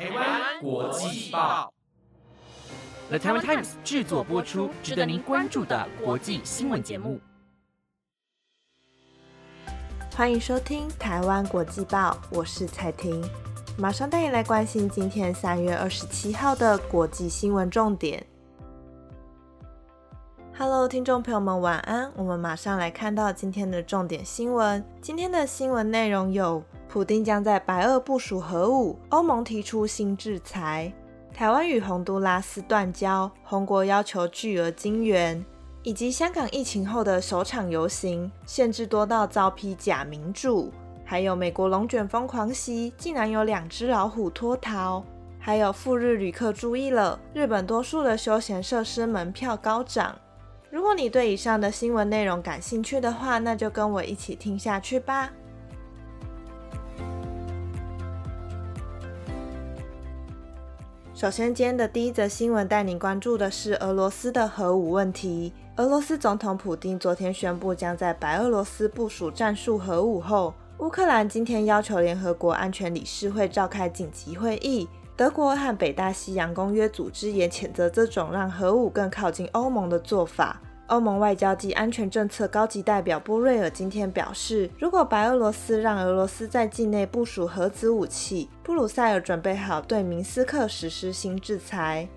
台湾国际报，The Taiwan Times 制作播出，值得您关注的国际新闻节目。欢迎收听台湾国际报，我是蔡婷，马上带你来关心今天三月二十七号的国际新闻重点。Hello，听众朋友们，晚安！我们马上来看到今天的重点新闻。今天的新闻内容有：普丁将在白俄部署核武，欧盟提出新制裁，台湾与洪都拉斯断交，红国要求巨额金援，以及香港疫情后的首场游行，限制多到遭批假民主。还有美国龙卷风狂袭，竟然有两只老虎脱逃。还有赴日旅客注意了，日本多数的休闲设施门票高涨。如果你对以上的新闻内容感兴趣的话，那就跟我一起听下去吧。首先，今天的第一则新闻带您关注的是俄罗斯的核武问题。俄罗斯总统普京昨天宣布将在白俄罗斯部署战术核武后，乌克兰今天要求联合国安全理事会召开紧急会议。德国和北大西洋公约组织也谴责这种让核武更靠近欧盟的做法。欧盟外交及安全政策高级代表波瑞尔今天表示，如果白俄罗斯让俄罗斯在境内部署核子武器，布鲁塞尔准备好对明斯克实施新制裁。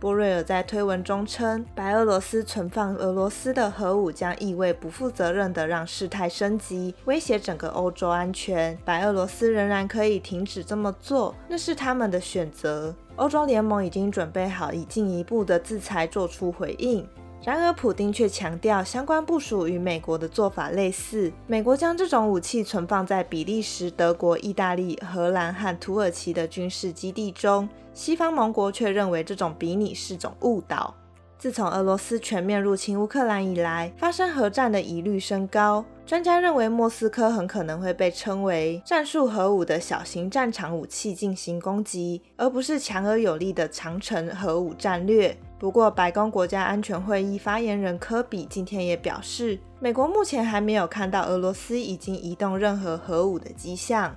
波瑞尔在推文中称，白俄罗斯存放俄罗斯的核武将意味不负责任地让事态升级，威胁整个欧洲安全。白俄罗斯仍然可以停止这么做，那是他们的选择。欧洲联盟已经准备好以进一步的制裁做出回应。然而，普丁却强调，相关部署与美国的做法类似。美国将这种武器存放在比利时、德国、意大利、荷兰和土耳其的军事基地中，西方盟国却认为这种比拟是种误导。自从俄罗斯全面入侵乌克兰以来，发生核战的疑虑升高。专家认为，莫斯科很可能会被称为战术核武的小型战场武器进行攻击，而不是强而有力的长城核武战略。不过，白宫国家安全会议发言人科比今天也表示，美国目前还没有看到俄罗斯已经移动任何核武的迹象。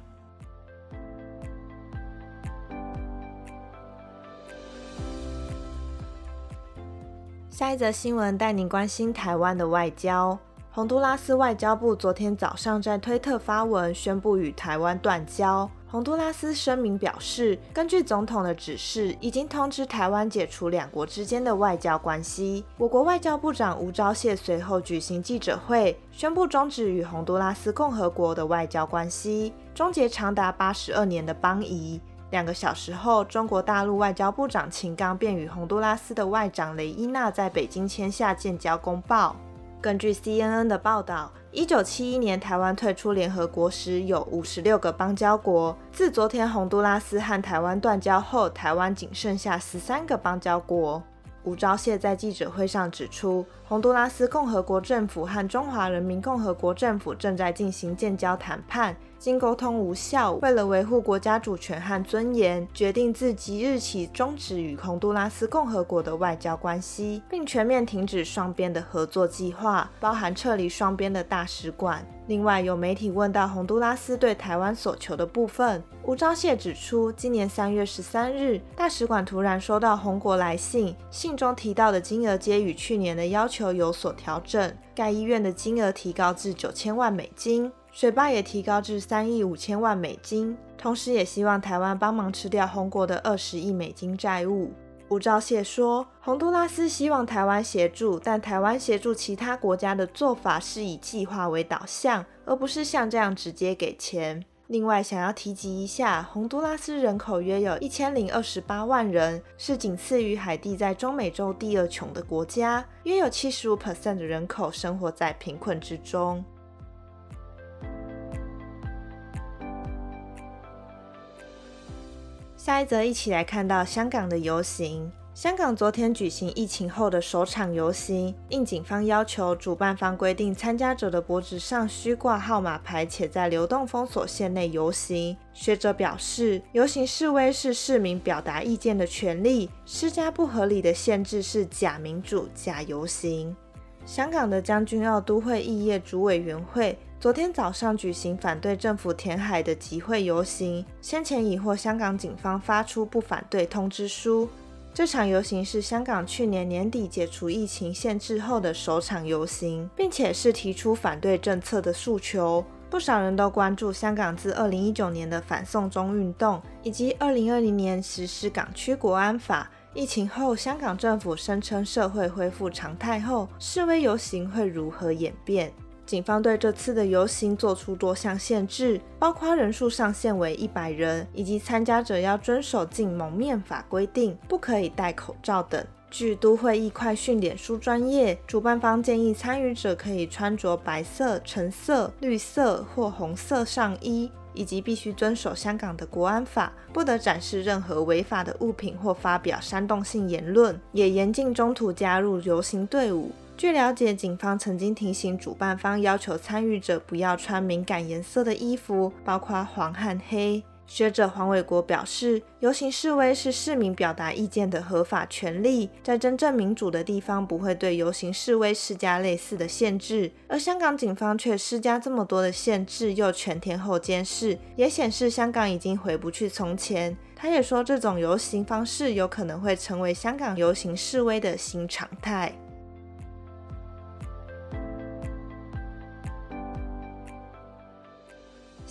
下一则新闻带您关心台湾的外交。洪都拉斯外交部昨天早上在推特发文宣布与台湾断交。洪都拉斯声明表示，根据总统的指示，已经通知台湾解除两国之间的外交关系。我国外交部长吴钊燮随后举行记者会，宣布终止与洪都拉斯共和国的外交关系，终结长达八十二年的邦谊。两个小时后，中国大陆外交部长秦刚便与洪都拉斯的外长雷伊娜在北京签下建交公报。根据 CNN 的报道，一九七一年台湾退出联合国时有五十六个邦交国。自昨天洪都拉斯和台湾断交后，台湾仅剩下十三个邦交国。吴钊燮在记者会上指出，洪都拉斯共和国政府和中华人民共和国政府正在进行建交谈判。经沟通无效，为了维护国家主权和尊严，决定自即日起终止与洪都拉斯共和国的外交关系，并全面停止双边的合作计划，包含撤离双边的大使馆。另外，有媒体问到洪都拉斯对台湾所求的部分，吴钊燮指出，今年三月十三日，大使馆突然收到红国来信，信中提到的金额皆与去年的要求有所调整，该医院的金额提高至九千万美金。水坝也提高至三亿五千万美金，同时也希望台湾帮忙吃掉红国的二十亿美金债务。吴钊燮说，洪都拉斯希望台湾协助，但台湾协助其他国家的做法是以计划为导向，而不是像这样直接给钱。另外，想要提及一下，洪都拉斯人口约有一千零二十八万人，是仅次于海地在中美洲第二穷的国家，约有七十五 percent 的人口生活在贫困之中。下一则，一起来看到香港的游行。香港昨天举行疫情后的首场游行，应警方要求，主办方规定参加者的脖子上需挂号码牌，且在流动封锁线内游行。学者表示，游行示威是市民表达意见的权利，施加不合理的限制是假民主、假游行。香港的将军澳都会议业主委员会。昨天早上举行反对政府填海的集会游行，先前已获香港警方发出不反对通知书。这场游行是香港去年年底解除疫情限制后的首场游行，并且是提出反对政策的诉求。不少人都关注香港自2019年的反送中运动，以及2020年实施港区国安法。疫情后，香港政府声称社会恢复常态后，示威游行会如何演变？警方对这次的游行做出多项限制，包括人数上限为一百人，以及参加者要遵守禁蒙面法规定，不可以戴口罩等。据都会易快讯脸书专业，主办方建议参与者可以穿着白色、橙色、绿色或红色上衣，以及必须遵守香港的国安法，不得展示任何违法的物品或发表煽动性言论，也严禁中途加入游行队伍。据了解，警方曾经提醒主办方，要求参与者不要穿敏感颜色的衣服，包括黄和黑。学者黄伟国表示，游行示威是市民表达意见的合法权利，在真正民主的地方，不会对游行示威施加类似的限制。而香港警方却施加这么多的限制，又全天候监视，也显示香港已经回不去从前。他也说，这种游行方式有可能会成为香港游行示威的新常态。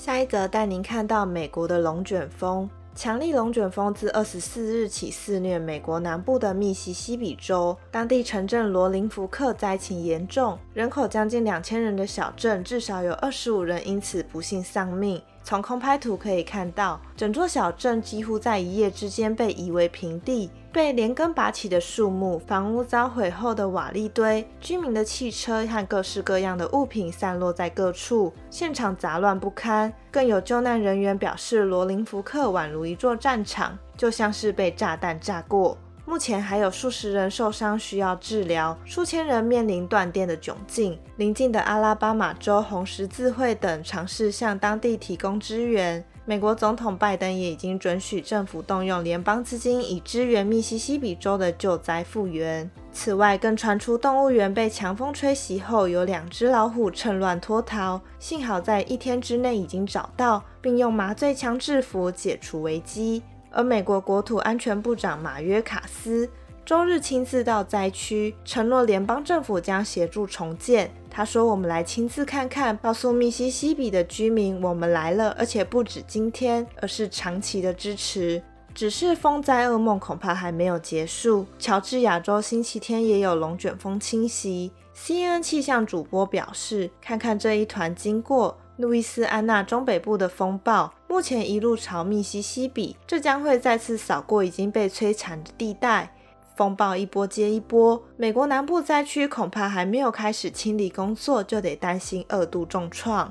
下一则带您看到美国的龙卷风。强力龙卷风自二十四日起肆虐美国南部的密西西比州，当地城镇罗林福克灾情严重，人口将近两千人的小镇，至少有二十五人因此不幸丧命。从空拍图可以看到，整座小镇几乎在一夜之间被夷为平地，被连根拔起的树木、房屋遭毁后的瓦砾堆、居民的汽车和各式各样的物品散落在各处，现场杂乱不堪。更有救难人员表示，罗林福克宛如一座战场，就像是被炸弹炸过。目前还有数十人受伤需要治疗，数千人面临断电的窘境。邻近的阿拉巴马州红十字会等尝试向当地提供支援。美国总统拜登也已经准许政府动用联邦资金以支援密西西比州的救灾复原。此外，更传出动物园被强风吹袭后，有两只老虎趁乱脱逃，幸好在一天之内已经找到，并用麻醉枪制服，解除危机。而美国国土安全部长马约卡斯周日亲自到灾区，承诺联邦政府将协助重建。他说：“我们来亲自看看，告诉密西西比的居民，我们来了，而且不止今天，而是长期的支持。只是风灾噩梦恐怕还没有结束。乔治亚州星期天也有龙卷风侵袭。CNN 气象主播表示，看看这一团经过。”路易斯安那中北部的风暴目前一路朝密西西比，这将会再次扫过已经被摧残的地带。风暴一波接一波，美国南部灾区恐怕还没有开始清理工作，就得担心二度重创。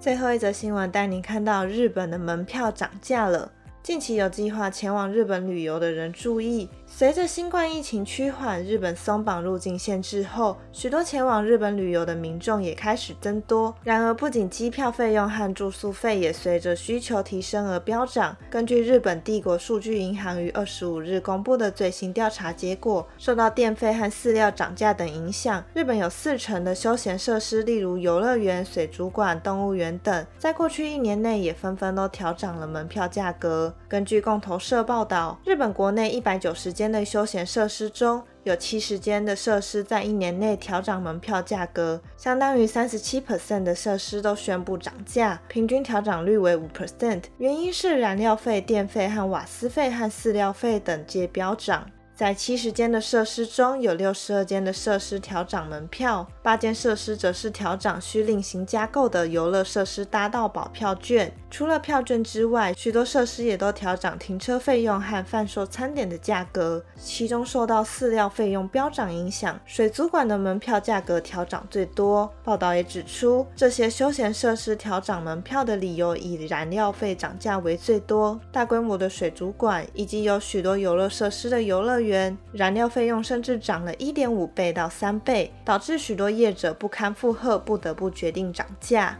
最后一则新闻带您看到日本的门票涨价了。近期有计划前往日本旅游的人注意。随着新冠疫情趋缓，日本松绑入境限制后，许多前往日本旅游的民众也开始增多。然而，不仅机票费用和住宿费也随着需求提升而飙涨。根据日本帝国数据银行于二十五日公布的最新调查结果，受到电费和饲料涨价等影响，日本有四成的休闲设施，例如游乐园、水族馆、动物园等，在过去一年内也纷纷都调涨了门票价格。根据共同社报道，日本国内一百九十间。内休闲设施中有七十间的设施在一年内调涨门票价格，相当于三十七 percent 的设施都宣布涨价，平均调涨率为五 percent。原因是燃料费、电费和瓦斯费和饲料费等皆飙涨。在七十间的设施中，有六十二间的设施调涨门票，八间设施则是调涨需另行加购的游乐设施搭到保票券。除了票券之外，许多设施也都调涨停车费用和贩售餐点的价格。其中受到饲料费用飙涨影响，水族馆的门票价格调涨最多。报道也指出，这些休闲设施调涨门票的理由以燃料费涨价为最多。大规模的水族馆以及有许多游乐设施的游乐。元燃料费用甚至涨了一点五倍到三倍，导致许多业者不堪负荷，不得不决定涨价。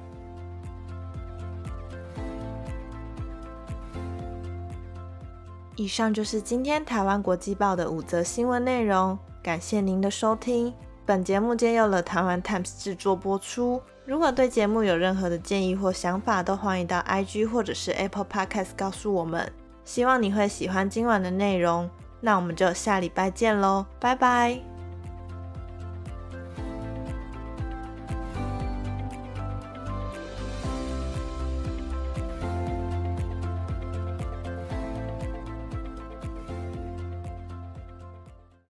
以上就是今天台湾国际报的五则新闻内容，感谢您的收听。本节目皆由了台湾 Times 制作播出。如果对节目有任何的建议或想法，都欢迎到 IG 或者是 Apple Podcast 告诉我们。希望你会喜欢今晚的内容，那我们就下礼拜见喽，拜拜。